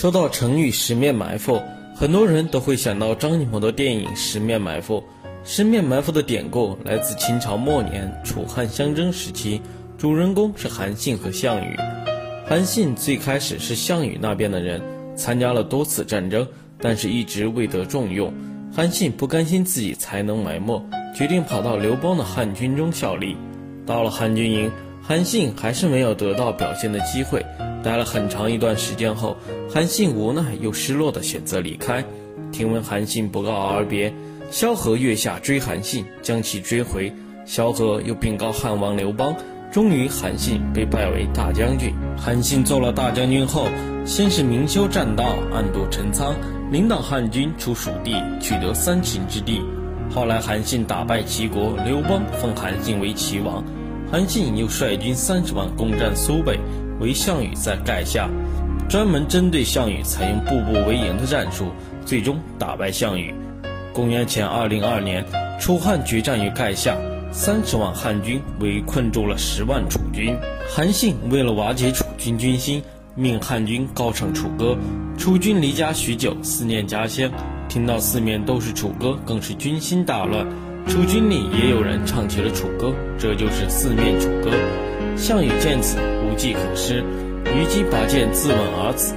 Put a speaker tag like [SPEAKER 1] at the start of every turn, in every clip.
[SPEAKER 1] 说到成语“十面埋伏”，很多人都会想到张艺谋的电影《十面埋伏》。十面埋伏的典故来自清朝末年楚汉相争时期，主人公是韩信和项羽。韩信最开始是项羽那边的人，参加了多次战争，但是一直未得重用。韩信不甘心自己才能埋没，决定跑到刘邦的汉军中效力。到了汉军营，韩信还是没有得到表现的机会。待了很长一段时间后，韩信无奈又失落的选择离开。听闻韩信不告而别，萧何月下追韩信，将其追回。萧何又禀告汉王刘邦，终于韩信被拜为大将军。韩信做了大将军后，先是明修栈道，暗度陈仓，领导汉军出蜀地，取得三秦之地。后来韩信打败齐国，刘邦封韩信为齐王。韩信又率军三十万攻占苏北。为项羽在垓下，专门针对项羽采用步步为营的战术，最终打败项羽。公元前二零二年，楚汉决战于垓下，三十万汉军围困住了十万楚军。韩信为了瓦解楚军军心，命汉军高唱楚歌。楚军离家许久，思念家乡，听到四面都是楚歌，更是军心大乱。楚军里也有人唱起了楚歌，这就是四面楚歌。项羽见此。无计可施，虞姬拔剑自刎而死。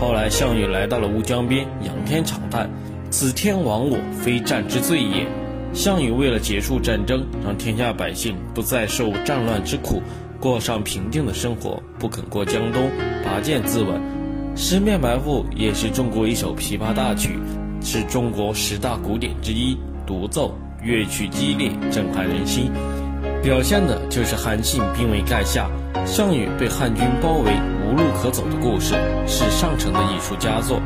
[SPEAKER 1] 后来，项羽来到了乌江边，仰天长叹：“此天亡我，非战之罪也。”项羽为了结束战争，让天下百姓不再受战乱之苦，过上平静的生活，不肯过江东，拔剑自刎。十面埋伏也是中国一首琵琶大曲，是中国十大古典之一，独奏，乐曲激烈，震撼人心。表现的就是韩信兵围垓下，项羽被汉军包围，无路可走的故事，是上乘的艺术佳作。